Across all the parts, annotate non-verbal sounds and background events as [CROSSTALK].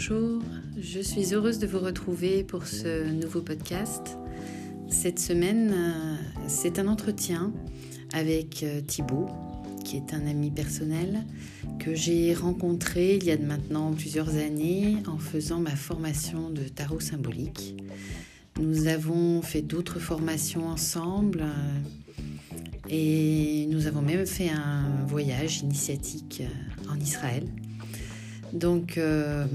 Bonjour, je suis heureuse de vous retrouver pour ce nouveau podcast. Cette semaine, euh, c'est un entretien avec euh, Thibaut, qui est un ami personnel que j'ai rencontré il y a maintenant plusieurs années en faisant ma formation de tarot symbolique. Nous avons fait d'autres formations ensemble euh, et nous avons même fait un voyage initiatique en Israël. Donc euh,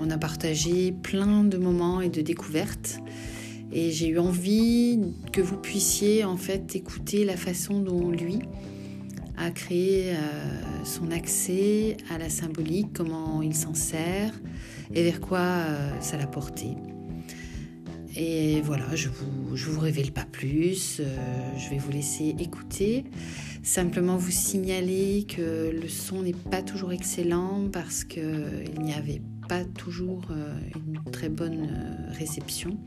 on a partagé plein de moments et de découvertes et j'ai eu envie que vous puissiez en fait écouter la façon dont lui a créé euh, son accès à la symbolique, comment il s'en sert et vers quoi euh, ça l'a porté. Et voilà, je vous, je vous révèle pas plus, je vais vous laisser écouter. Simplement vous signaler que le son n'est pas toujours excellent parce qu'il n'y avait pas toujours euh, une très bonne euh, réception.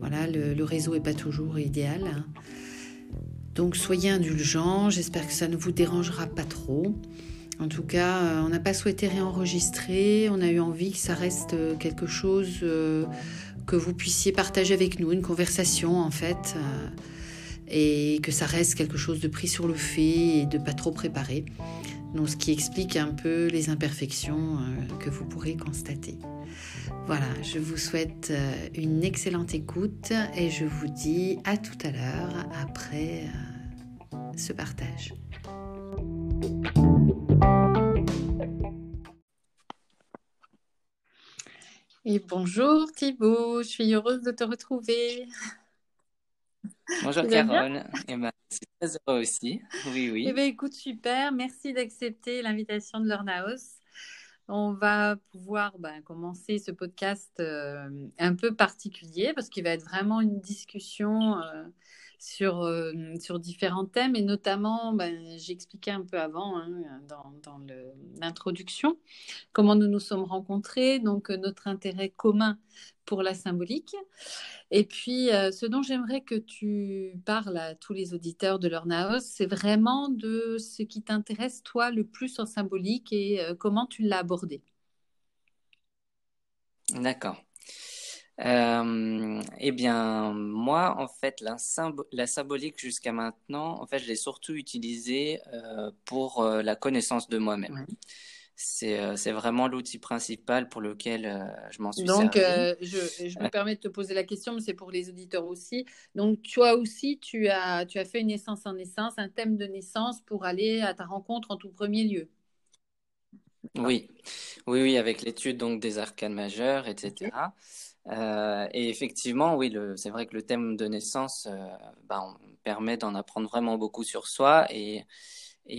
Voilà, le, réseau n'est pas toujours idéal. Donc soyez indulgents, j'espère que ça ne vous dérangera pas trop. En tout cas, euh, on n'a pas souhaité réenregistrer, on a eu envie que ça reste quelque chose que vous puissiez partager avec nous, une conversation en fait et que ça reste quelque chose de pris sur le fait et de pas trop préparé. Donc, ce qui explique un peu les imperfections euh, que vous pourrez constater. Voilà, je vous souhaite euh, une excellente écoute et je vous dis à tout à l'heure après euh, ce partage. Bonjour Thibaut, je suis heureuse de te retrouver. Bonjour Carole. Et eh ben, c'est très heureux aussi. Oui, oui. Eh ben, écoute, super. Merci d'accepter l'invitation de Lornaos. On va pouvoir ben, commencer ce podcast euh, un peu particulier parce qu'il va être vraiment une discussion euh, sur, euh, sur différents thèmes et notamment, ben, j'ai expliqué un peu avant hein, dans, dans l'introduction comment nous nous sommes rencontrés, donc notre intérêt commun pour la symbolique. Et puis, euh, ce dont j'aimerais que tu parles à tous les auditeurs de Naos, c'est vraiment de ce qui t'intéresse, toi, le plus en symbolique et euh, comment tu l'as abordé. D'accord. Euh, eh bien, moi, en fait, la, la symbolique jusqu'à maintenant, en fait, je l'ai surtout utilisée pour la connaissance de moi-même. Euh, c'est vraiment l'outil principal pour lequel euh, je m'en suis Donc, euh, je, je, me permets de te poser la question, mais c'est pour les auditeurs aussi. Donc, toi aussi, tu as, tu as fait une naissance en naissance, un thème de naissance pour aller à ta rencontre en tout premier lieu. Oui, oui, oui, avec l'étude donc des arcanes majeurs, etc. et effectivement, oui, c'est vrai que le thème de naissance bah, permet d'en apprendre vraiment beaucoup sur soi et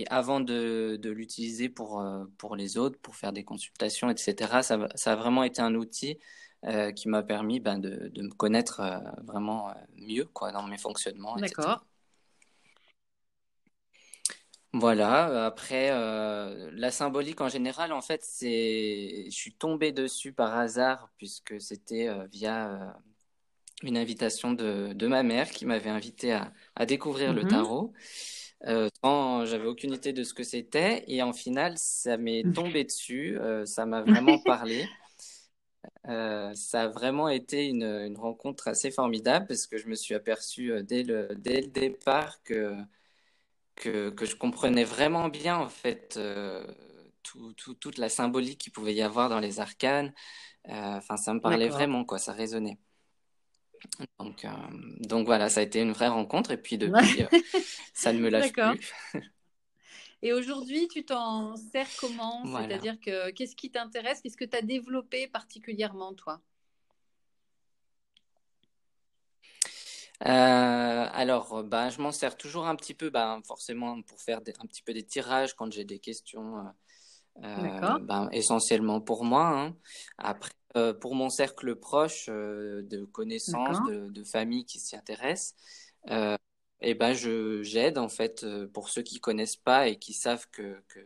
avant de, l'utiliser pour, euh, pour les autres, pour faire des consultations, etc., ça, a vraiment été un outil euh, qui m'a permis ben, de, me connaître euh, vraiment mieux quoi, dans mes fonctionnements. D'accord. Voilà, après, la symbolique en général, en fait, c'est, je suis tombé dessus par hasard puisque c'était via une invitation de, de, ma mère qui m'avait invité à, à découvrir le mm-hmm. tarot. Euh, j'avais aucune idée de ce que c'était et en final ça m'est [LAUGHS] tombé dessus, euh, ça m'a vraiment parlé. Euh, ça a vraiment été une, une, rencontre assez formidable parce que je me suis aperçu euh, dès le, dès le départ que, que, que je comprenais vraiment bien en fait euh, tout, tout, toute la symbolique qu'il pouvait y avoir dans les arcanes. Enfin, ça me parlait vraiment, quoi, ça résonnait. Donc, euh, donc voilà, ça a été une vraie rencontre. Et puis [LAUGHS] depuis, euh, ça ne me lâche plus. et aujourd'hui, tu t'en sers comment? C'est-à-dire que qu'est-ce qui t'intéresse? Qu'est-ce que tu as développé particulièrement, toi? Euh, alors, bah, je m'en sers toujours un petit peu, bah, forcément, pour faire un petit peu des tirages quand j'ai des questions, bah, essentiellement pour moi. Hein. Après, euh, pour mon cercle proche euh, de connaissances, de, de familles qui s'y intéressent, euh, et ben je j'aide en fait pour ceux qui connaissent pas et qui savent que, que,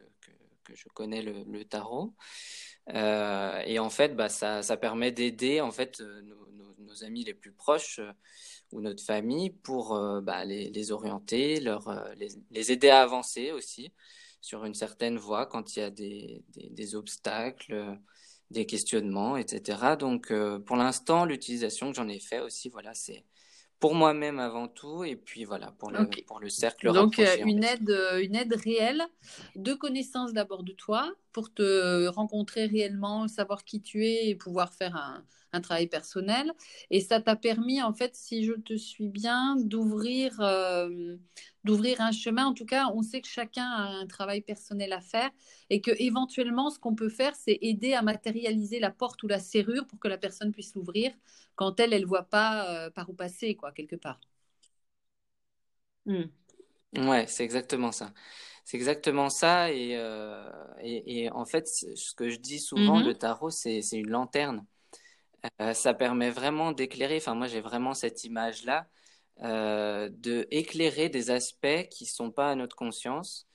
que, je connais le, tarot. et en fait, bah, ça, ça permet d'aider en fait nos, nos, amis les plus proches ou notre famille pour bah, les, orienter, leur, les, les, aider à avancer aussi sur une certaine voie quand il y a des, des, des obstacles des questionnements, etc. Donc, pour l'instant, l'utilisation que j'en ai fait aussi, voilà, c'est pour moi-même avant tout, et puis voilà, pour le, pour le cercle Donc, une aide, une aide réelle de connaissance d'abord de toi, pour te rencontrer réellement, savoir qui tu es et pouvoir faire un, un travail personnel. Et ça t'a permis, en fait, si je te suis bien, d'ouvrir euh, d'ouvrir un chemin. En tout cas, on sait que chacun a un travail personnel à faire et que éventuellement, ce qu'on peut faire, c'est aider à matérialiser la porte ou la serrure pour que la personne puisse l'ouvrir quand elle, elle voit pas euh, par où passer, quoi, quelque part. Hmm. Ouais, c'est exactement ça. C'est exactement ça. Et, euh, et, en fait, ce que je dis souvent, mm-hmm. le tarot, c'est une lanterne. Euh, ça permet vraiment d'éclairer, enfin moi j'ai vraiment cette image-là, euh, de éclairer des aspects qui ne sont pas à notre conscience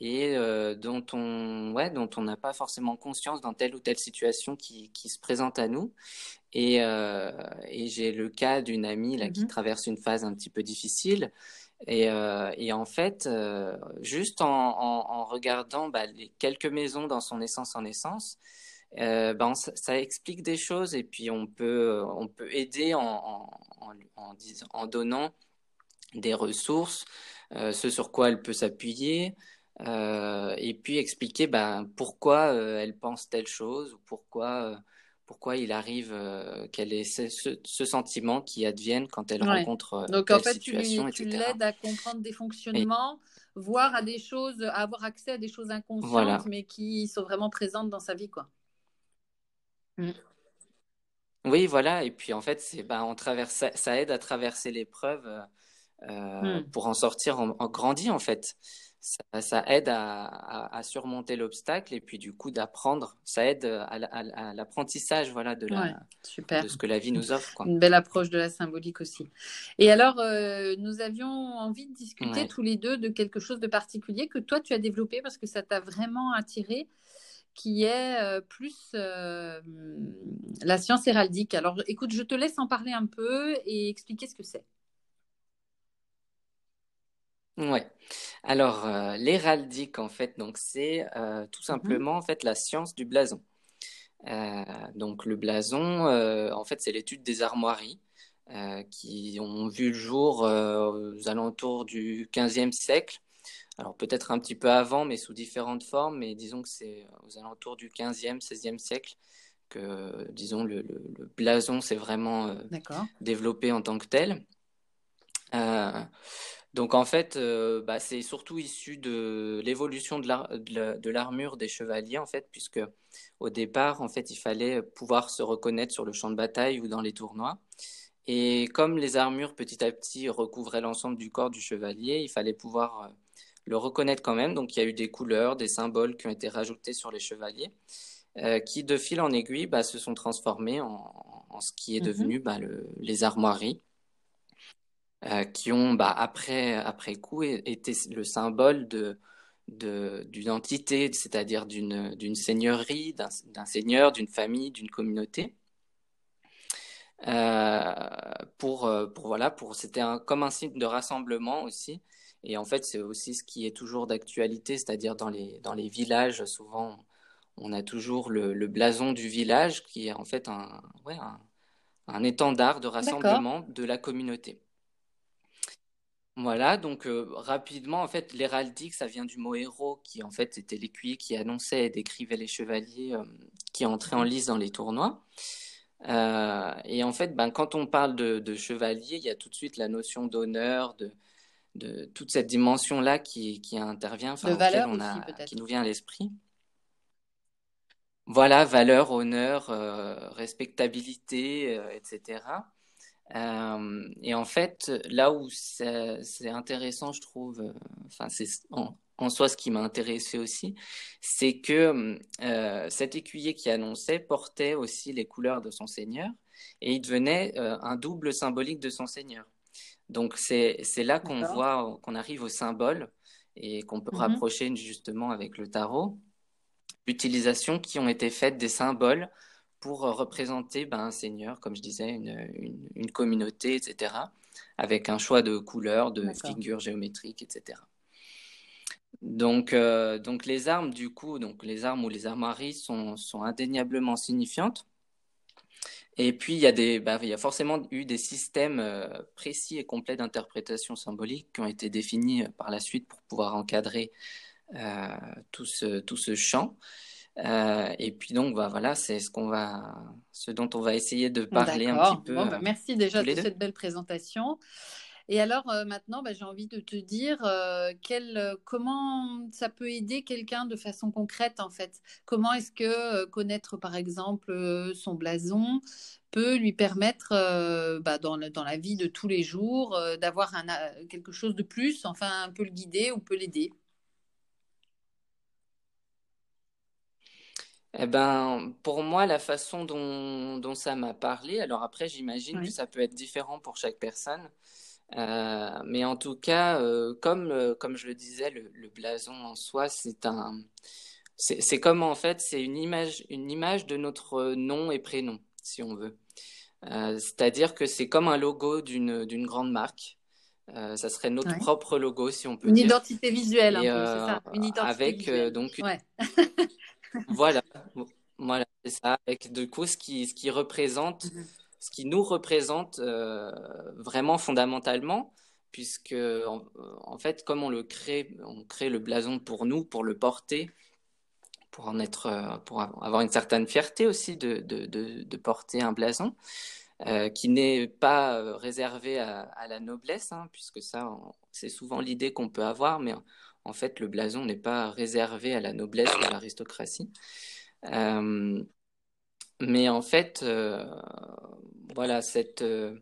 et euh, dont on ouais, dont on n'a pas forcément conscience dans telle ou telle situation qui, qui se présente à nous. Et, euh, et j'ai le cas d'une amie là, qui mm-hmm. traverse une phase un petit peu difficile. Et, euh, et en fait, juste en, en, en regardant bah, les quelques maisons dans son essence en essence, euh, ben, ça, explique des choses et puis on peut, on peut aider en, en, en, en donnant des ressources, euh, ce sur quoi elle peut s'appuyer, euh, et puis expliquer ben, pourquoi elle pense telle chose ou pourquoi, pourquoi il arrive qu'elle ait ce, ce, sentiment qui advienne quand elle rencontre Donc en fait, situation, tu, l'aides à comprendre des fonctionnements. voir à des choses, à avoir accès à des choses inconscientes, mais qui sont vraiment présentes dans sa vie, quoi. Mm. Oui, voilà. Et puis en fait, c'est ben, on traverse, ça, aide à traverser l'épreuve euh, mm. pour en sortir en, grandi en fait. Ça, aide à, surmonter l'obstacle et puis du coup d'apprendre. Ça aide à, l'apprentissage voilà de, la, de ce que la vie nous offre. Une belle approche de la symbolique aussi. Et alors, euh, nous avions envie de discuter tous les deux de quelque chose de particulier que toi tu as développé parce que ça t'a vraiment attiré qui est euh, plus euh, la science héraldique. Alors, écoute, je te laisse en parler un peu et expliquer ce que c'est. Ouais. Alors, euh, l'héraldique, en fait, donc c'est tout mhm. simplement en fait la science du blason. donc, le blason, en fait, c'est l'étude des armoiries qui ont vu le jour aux alentours du 15e siècle alors peut-être un petit peu avant, mais sous différentes formes, mais disons que c'est aux alentours du 15e, 16e siècle que, disons, le, blason s'est vraiment euh, développé en tant que tel. Euh, donc en fait, euh, bah, c'est surtout issu de l'évolution de l'armure des chevaliers, en fait, puisque au départ, en fait, il fallait pouvoir se reconnaître sur le champ de bataille ou dans les tournois. Et comme les armures petit à petit recouvraient l'ensemble du corps du chevalier, il fallait pouvoir le reconnaître quand même. Donc il y a eu des couleurs, des symboles qui ont été rajoutés sur les chevaliers, euh, qui de fil en aiguille bah, se sont transformés en, ce qui est mhm. devenu bah, les armoiries, euh, qui ont bah, après, après coup été le symbole de d'une entité, c'est-à-dire d'une seigneurie, d'un seigneur, d'une famille, d'une communauté. Euh, pour, pour voilà, pour c'était comme un signe de rassemblement aussi et en fait, c'est aussi ce qui est toujours d'actualité, c'est-à-dire dans les, dans les villages, souvent, on a toujours le, blason du village qui est en fait un, ouais, un, étendard de rassemblement de la communauté. Voilà, donc euh, rapidement, en fait, l'héraldique, ça vient du mot héros, qui en fait était l'écuyer qui annonçait et décrivait les chevaliers euh, qui entraient en lice dans les tournois. Euh, et en fait, ben, quand on parle de, de chevalier, il y a tout de suite la notion d'honneur, de, de toute cette dimension-là qui, qui intervient, enfin, on a, qui nous vient à l'esprit. Voilà, valeur, honneur, euh, respectabilité, euh, etc. Euh, et en fait, là où c'est intéressant, je trouve, enfin, c'est en, soi ce qui m'a intéressé aussi, c'est que cet écuyer qui annonçait portait aussi les couleurs de son Seigneur et il devenait un double symbolique de son Seigneur. Donc c'est là qu'on voit, qu'on arrive au symbole et qu'on peut mm-hmm. rapprocher justement avec le tarot. L'utilisation qui ont été faites des symboles pour représenter ben, un seigneur, comme je disais, une, une, communauté, etc., avec un choix de couleurs, de figures géométriques, etc. Donc, euh, donc les armes, du coup, donc les armes ou les armoiries sont, sont indéniablement signifiantes. Et puis, il y, a des, bah, il y a forcément eu des systèmes euh, précis et complets d'interprétation symbolique qui ont été définis euh, par la suite pour pouvoir encadrer euh, tout, ce, tout ce champ. Euh, et puis donc, bah, voilà, c'est ce, qu'on va, ce dont on va essayer de parler un petit peu. Bon, bah, merci déjà de cette belle présentation. Et alors euh, maintenant, bah, j'ai envie de te dire euh, quel, euh, comment ça peut aider quelqu'un de façon concrète en fait? Comment est-ce que connaître par exemple son blason peut lui permettre bah, dans, dans, la vie de tous les jours d'avoir quelque chose de plus, enfin un peu le guider ou peut l'aider? Eh ben, pour moi, la façon dont, dont ça m'a parlé, alors après, j'imagine que ça peut être différent pour chaque personne. Euh, mais en tout cas, euh, comme, euh, comme je le disais, le, blason en soi, c'est un, c'est comme en fait, c'est une image, une image de notre nom et prénom, si on veut. C'est-à-dire que c'est comme un logo d'une grande marque. ça serait notre propre logo, si on peut une dire. Identité visuelle, un peu, c'est ça. Une identité avec visuelle. donc voilà, [LAUGHS] voilà, c'est ça. Avec du coup ce qui ce qui représente. Mhm ce qui nous représente euh, vraiment fondamentalement, puisque en, fait, comme on le crée, on crée le blason pour nous, pour le porter, pour en être, euh, pour avoir une certaine fierté aussi de, porter un blason. Euh, qui n'est pas réservé à, la noblesse, hein, puisque ça, c'est souvent l'idée qu'on peut avoir, mais en fait, le blason n'est pas réservé à la noblesse ou à l'aristocratie. Mais en fait, voilà, cette, euh,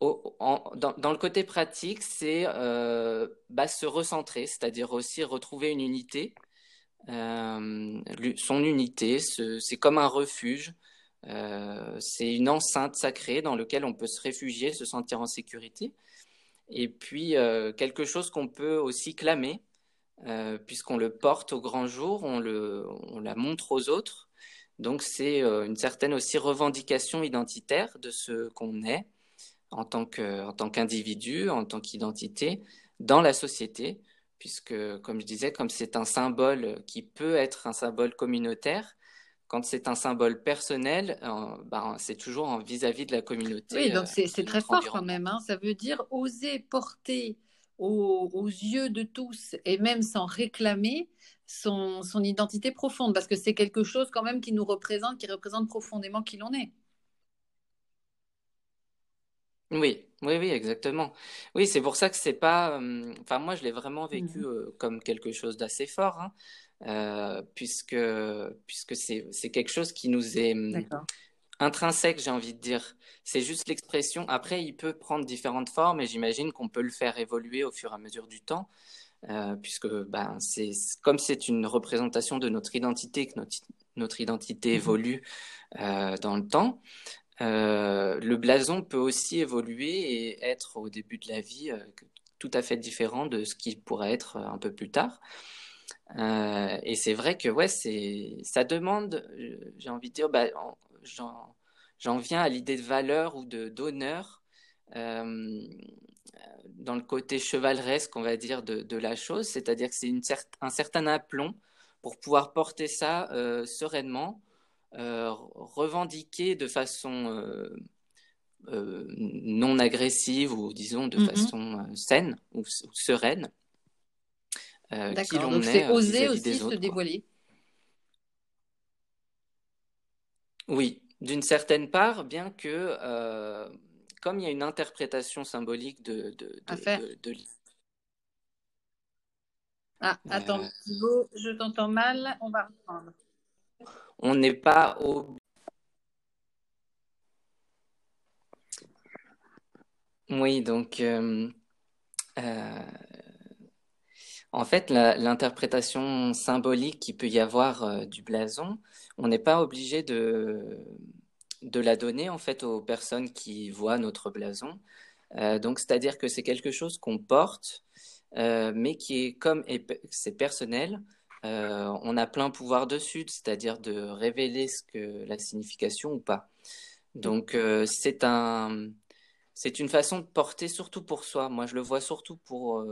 dans, le côté pratique, c'est euh, bah, se recentrer, c'est-à-dire aussi retrouver une unité. Euh, son unité, c'est comme un refuge, c'est une enceinte sacrée dans laquelle on peut se réfugier, se sentir en sécurité. Et puis, quelque chose qu'on peut aussi clamer, puisqu'on le porte au grand jour, on, le, on la montre aux autres. Donc c'est euh, une certaine aussi revendication identitaire de ce qu'on est en tant qu'individu, en tant qu'identité dans la société, puisque comme je disais, comme c'est un symbole qui peut être un symbole communautaire, quand c'est un symbole personnel, euh, ben, c'est toujours vis-à-vis de la communauté. Oui, donc c'est euh, très fort quand même. Hein. Ça veut dire oser porter aux, yeux de tous et même sans réclamer son, son identité profonde, parce que c'est quelque chose quand même qui nous représente, qui représente profondément qui l'on est. Oui, oui, oui, exactement. Oui, c'est pour ça que c'est pas. Euh, enfin, moi, je l'ai vraiment vécu mhm. euh, comme quelque chose d'assez fort, hein, euh, puisque puisque c'est c'est quelque chose qui nous est hum, intrinsèque, j'ai envie de dire. C'est juste l'expression. Après, il peut prendre différentes formes, et j'imagine qu'on peut le faire évoluer au fur et à mesure du temps. Euh, puisque ben, c'est comme c'est une représentation de notre identité, que notre, notre identité mhm. évolue euh, dans le temps. Euh, le blason peut aussi évoluer et être au début de la vie tout à fait différent de ce qui pourrait être un peu plus tard. et c'est vrai que ouais, c'est ça demande, j'ai envie de dire, bah, j'en viens à l'idée de valeur ou de d'honneur dans le côté chevaleresque, on va dire, de, la chose, c'est-à-dire que c'est un certain aplomb pour pouvoir porter ça euh, sereinement, euh, revendiquer de façon euh, non agressive ou disons de mm-hmm. façon saine ou, sereine. D'accord, donc c'est oser aussi se dévoiler. Oui, d'une certaine part, bien que comme il y a une interprétation symbolique de, de, de, Ah, attends, Thibaut, je t'entends mal, on va reprendre. On n'est pas au. Oui, donc. Euh, euh, en fait, l'interprétation symbolique qu'il peut y avoir euh, du blason, on n'est pas obligé de, de la donner en fait aux personnes qui voient notre blason. Euh, donc, c'est-à-dire que c'est quelque chose qu'on porte, euh, mais qui est comme c'est personnel. Euh, on a plein pouvoir dessus, c'est-à-dire de révéler ce que la signification ou pas. Donc, c'est un, c'est une façon de porter surtout pour soi. Moi, je le vois surtout pour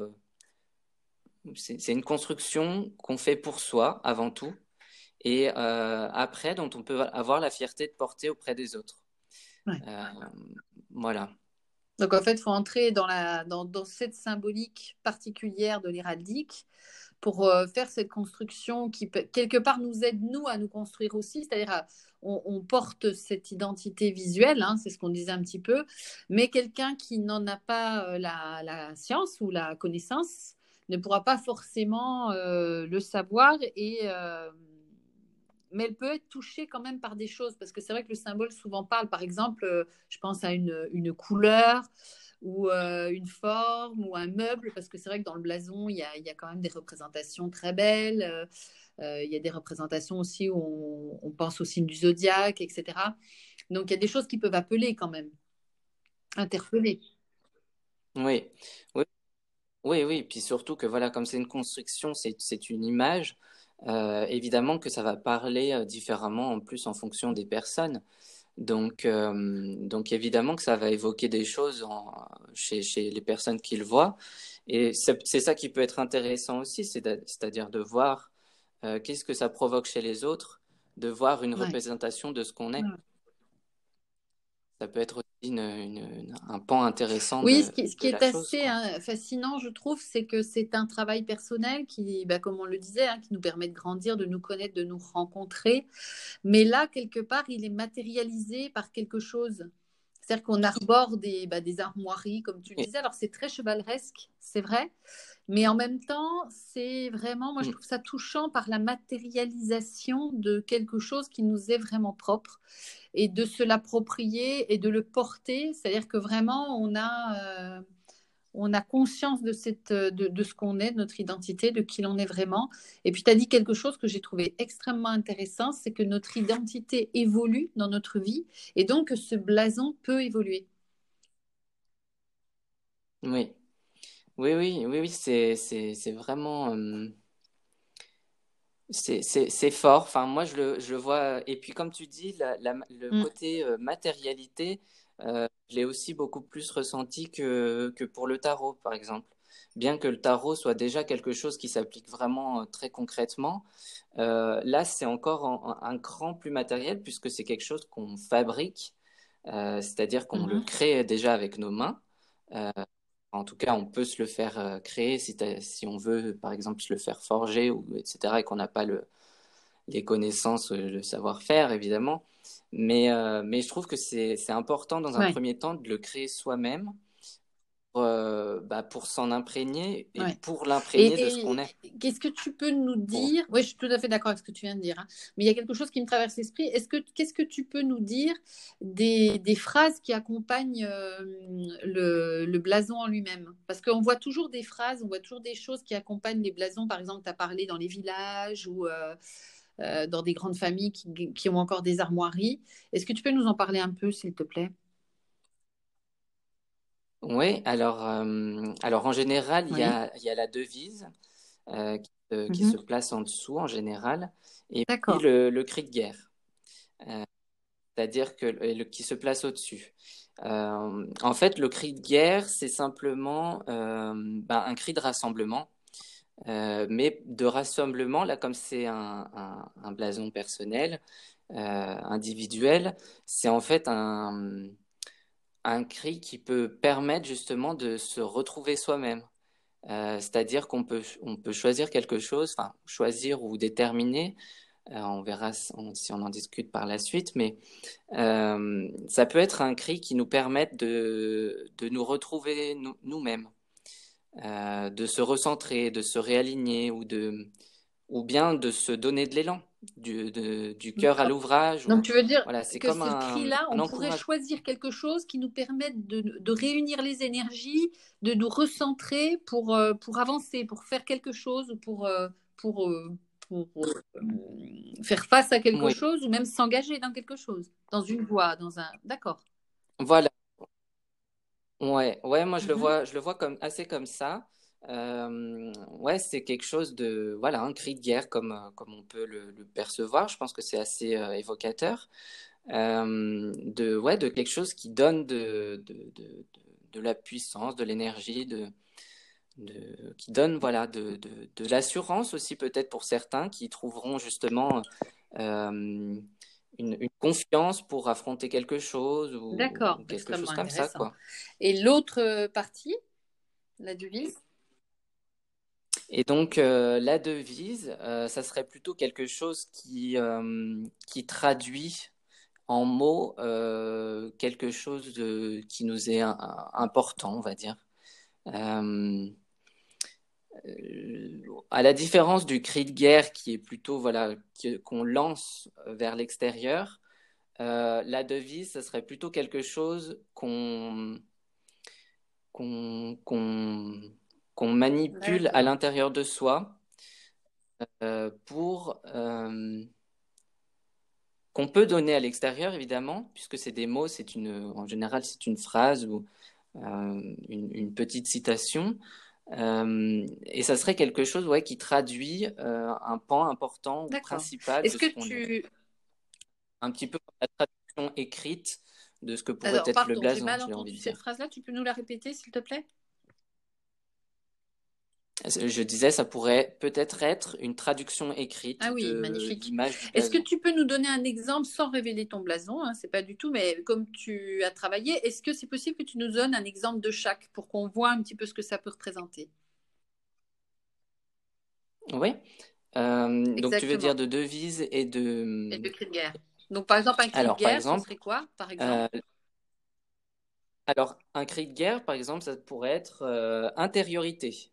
c'est une construction qu'on fait pour soi avant tout, et après dont on peut avoir la fierté de porter auprès des autres. voilà. Donc en fait, il faut entrer dans, la, dans, dans, cette symbolique particulière de l'héraldique pour euh, faire cette construction qui, quelque part, nous aide, nous, à nous construire aussi. C'est-à-dire, on, porte cette identité visuelle, hein, c'est ce qu'on disait un petit peu, mais quelqu'un qui n'en a pas euh, la, la, science ou la connaissance ne pourra pas forcément euh, le savoir et mais elle peut être touchée quand même par des choses, parce que c'est vrai que le symbole souvent parle, par exemple, je pense à une, une couleur, ou euh, une forme ou un meuble, parce que c'est vrai que dans le blason, il y a, il y a quand même des représentations très belles. Euh, euh, il y a des représentations aussi où on, pense au signe du zodiaque, etc. Donc il y a des choses qui peuvent appeler quand même, interpeller. Oui, oui, oui, oui. Puis surtout que voilà, comme c'est une construction, c'est une image. Évidemment que ça va parler différemment en plus en fonction des personnes. Donc, euh, donc évidemment que ça va évoquer des choses chez, chez, les personnes qui le voient. Et c'est ça qui peut être intéressant aussi, c'est-à-dire de voir euh, qu'est-ce que ça provoque chez les autres, de voir une représentation de ce qu'on est. Ça peut être un pan intéressant. Oui, ce qui, est assez hein, fascinant, je trouve, c'est que c'est un travail personnel qui, bah, comme on le disait, hein, qui nous permet de grandir, de nous connaître, de nous rencontrer. Mais là, quelque part, il est matérialisé par quelque chose. C'est-à-dire qu'on arbore des, bah, des armoiries, comme tu le disais. Alors, c'est très chevaleresque, c'est vrai. Mais en même temps, c'est vraiment, moi, je mm. trouve ça touchant par la matérialisation de quelque chose qui nous est vraiment propre et de se l'approprier et de le porter. C'est-à-dire que vraiment, on a, euh, on a conscience de, cette, de, ce qu'on est, de notre identité, de qui l'on est vraiment. Et puis, tu as dit quelque chose que j'ai trouvé extrêmement intéressant, c'est que notre identité évolue dans notre vie et donc ce blason peut évoluer. Oui, oui, oui, oui, oui, c'est, c'est, vraiment... Euh, c'est fort. Enfin, moi, je le, je le vois. Et puis, comme tu dis, le mm. côté euh, matérialité, euh, je l'ai aussi beaucoup plus ressenti que, que pour le tarot, par exemple. Bien que le tarot soit déjà quelque chose qui s'applique vraiment euh, très concrètement, là, c'est encore un, cran plus matériel puisque c'est quelque chose qu'on fabrique, c'est-à-dire qu'on le mm-hmm. crée déjà avec nos mains. En tout cas, on peut se le faire euh, créer si, si, on veut, par exemple, se le faire forger, ou, etc., et qu'on n'a pas le, les connaissances, euh, le savoir-faire, évidemment. Mais, euh, mais je trouve que c'est important, dans un premier temps, de le créer soi-même euh, bah, pour s'en imprégner et pour l'imprégner de ce qu'on est. Qu'est-ce que tu peux nous dire? Oui, je suis tout à fait d'accord avec ce que tu viens de dire. Hein. Mais il y a quelque chose qui me traverse l'esprit. Est-ce que qu'est-ce que tu peux nous dire des, des phrases qui accompagnent euh, le, le, blason en lui-même? Parce qu'on voit toujours des phrases, on voit toujours des choses qui accompagnent les blasons. Par exemple, tu as parlé dans les villages ou euh, dans des grandes familles qui, qui ont encore des armoiries. Est-ce que tu peux nous en parler un peu, s'il te plaît? Oui, alors, euh, alors en général, il y a, y a la devise euh, qui, euh, qui, se mhm. place en dessous en général, et puis le, le cri de guerre, c'est-à-dire que le, qui se place au-dessus. en fait, le cri de guerre, c'est simplement ben, un cri de rassemblement, mais de rassemblement, là, comme c'est un, un, un, blason personnel, individuel, c'est en fait un un cri qui peut permettre justement de se retrouver soi-même. Euh, c'est-à-dire qu'on peut, on peut choisir quelque chose, enfin choisir ou déterminer, euh, on verra si on en discute par la suite, mais euh, ça peut être un cri qui nous permette de, de nous retrouver nous-mêmes, de se recentrer, de se réaligner ou, de, ou bien de se donner de l'élan du, du cœur à l'ouvrage. Donc tu veux dire voilà, que comme ce cri-là, on pourrait choisir quelque chose qui nous permette de, de, réunir les énergies, de nous recentrer pour, euh, pour avancer, pour faire quelque chose, pour, euh, pour, euh, pour, faire face à quelque chose ou même s'engager dans quelque chose, dans une voie, dans un... D'accord. Voilà. Ouais, ouais, moi je le mhm. vois, je le vois comme assez comme ça. Euh, ouais, c'est quelque chose de, voilà, un cri de guerre comme, euh, comme on peut le, percevoir. Je pense que c'est assez euh, évocateur. de, ouais, de quelque chose qui donne de, de, de, de la puissance, de l'énergie, de, qui donne voilà, de, de, l'assurance aussi peut-être pour certains qui trouveront justement une, une, confiance pour affronter quelque chose ou, quelque chose comme ça. Quoi. Et l'autre partie, la devise? Et donc, la devise, ça serait plutôt quelque chose qui, qui traduit en mots quelque chose de, qui nous est important, on va dire. à la différence du cri de guerre qui est plutôt voilà qu'on lance vers l'extérieur, la devise, ce serait plutôt quelque chose qu'on qu'on qu'on manipule à l'intérieur de soi euh, pour euh, qu'on peut donner à l'extérieur évidemment puisque c'est des mots c'est une en général c'est une phrase ou euh, une, petite citation et ça serait quelque chose ouais, qui traduit un pan important principal est-ce que tu un petit peu la traduction écrite de ce que pourrait être le blason. Mal entendu cette phrase-là, tu peux nous la répéter, s'il te plaît? Je disais, ça pourrait peut-être être une traduction écrite ah oui, de magnifique. Est-ce que tu peux nous donner un exemple sans révéler ton blason hein, C'est pas du tout, mais comme tu as travaillé, est-ce que c'est possible que tu nous donnes un exemple de chaque pour qu'on voit un petit peu ce que ça peut représenter? Oui. Euh, donc tu veux dire de devise et de. Et de cri de guerre. Donc par exemple, un cri de guerre, ce serait quoi par exemple? euh, Alors, un cri de guerre, par exemple, ça pourrait être euh, intériorité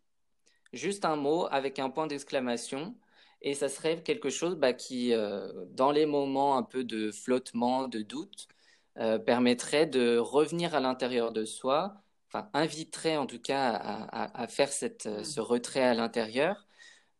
juste un mot avec un point d'exclamation. Et ça serait quelque chose bah, qui, euh, dans les moments un peu de flottement, de doute, euh, permettrait de revenir à l'intérieur de soi, enfin inviterait en tout cas à, faire cette, euh, ce retrait à l'intérieur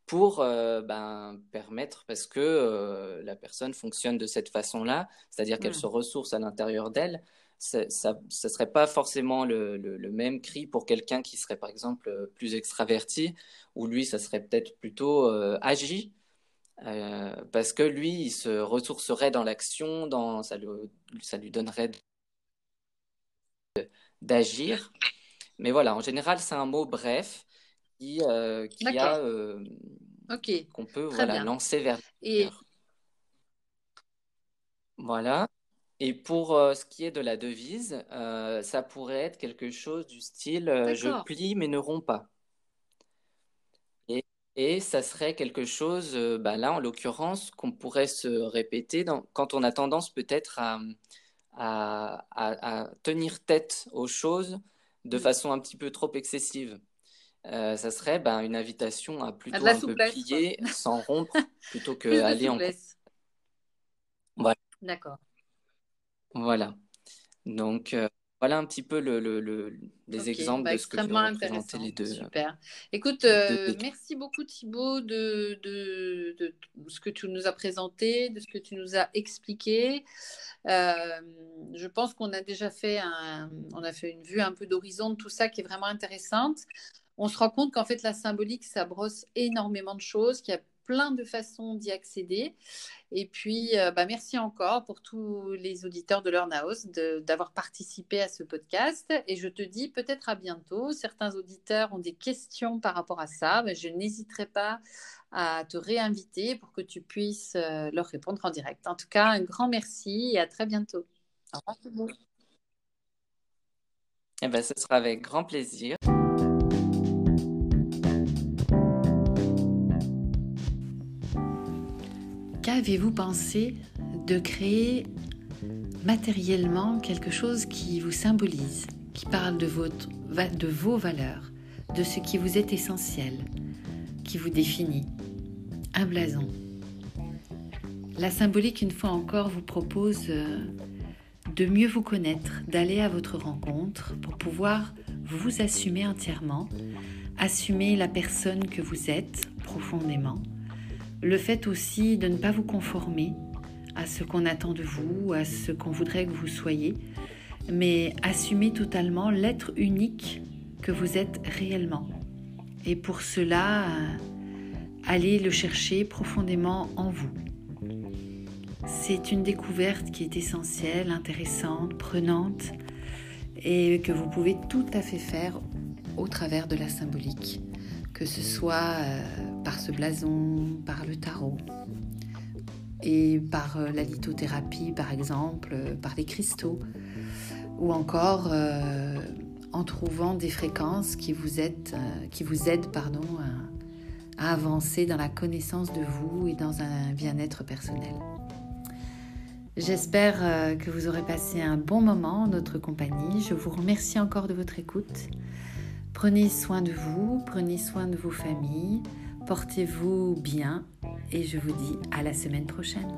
pour ben, permettre, parce que la personne fonctionne de cette façon-là, c'est-à-dire qu'elle se ressource à l'intérieur d'elle, ça ne serait pas forcément le, le, même cri pour quelqu'un qui serait par exemple plus extraverti, ou lui, ça serait peut-être plutôt euh, agi, euh, parce que lui, il se ressourcerait dans l'action, dans, ça, lui, ça lui donnerait d'agir. Mais voilà, en général, c'est un mot bref qui, euh, qui a qu'on peut voilà, lancer vers Et... Voilà. Et pour euh, ce qui est de la devise, euh, ça pourrait être quelque chose du style euh, je plie mais ne romps pas. Et, et ça serait quelque chose, bah là en l'occurrence, qu'on pourrait se répéter dans, quand on a tendance peut-être à, à, à, tenir tête aux choses de mmh. façon un petit peu trop excessive. ça serait bah, une invitation à plutôt un peu plier sans rompre plutôt [LAUGHS] qu'aller en. Voilà. D'accord. Voilà. Donc, euh, voilà un petit peu le, le, les exemples bah, de ce que je représenter les deux. Super. Écoute, euh, merci beaucoup Thibaut de, de, de, ce que tu nous as présenté, de ce que tu nous as expliqué. Euh, je pense qu'on a déjà fait, un, on a fait une vue un peu d'horizon de tout ça qui est vraiment intéressante. On se rend compte qu'en fait, la symbolique, ça brosse énormément de choses, qu'il y a plein de façons d'y accéder. Et puis, euh, bah, merci encore pour tous les auditeurs de Learnhouse d'avoir participé à ce podcast. Et je te dis peut-être à bientôt. Certains auditeurs ont des questions par rapport à ça. Mais je n'hésiterai pas à te réinviter pour que tu puisses euh, leur répondre en direct. En tout cas, un grand merci et à très bientôt. Au revoir. Eh ben, ce sera avec grand plaisir. Qu'avez-vous pensé de créer matériellement quelque chose qui vous symbolise, qui parle de, votre, de vos valeurs, de ce qui vous est essentiel, qui vous définit? Un blason. La symbolique, une fois encore, vous propose euh, de mieux vous connaître, d'aller à votre rencontre pour pouvoir vous assumer entièrement, assumer la personne que vous êtes profondément le fait aussi de ne pas vous conformer à ce qu'on attend de vous, à ce qu'on voudrait que vous soyez, mais assumer totalement l'être unique que vous êtes réellement. Et pour cela, allez le chercher profondément en vous. C'est une découverte qui est essentielle, intéressante, prenante et que vous pouvez tout à fait faire au travers de la symbolique, que ce soit euh, par ce blason, par le tarot et par euh, la lithothérapie par exemple, euh, par les cristaux, ou encore en trouvant des fréquences qui vous aident, pardon, à avancer dans la connaissance de vous et dans un bien-être personnel. J'espère que vous aurez passé un bon moment en notre compagnie. Je vous remercie encore de votre écoute. Prenez soin de vous, prenez soin de vos familles, portez-vous bien et je vous dis à la semaine prochaine.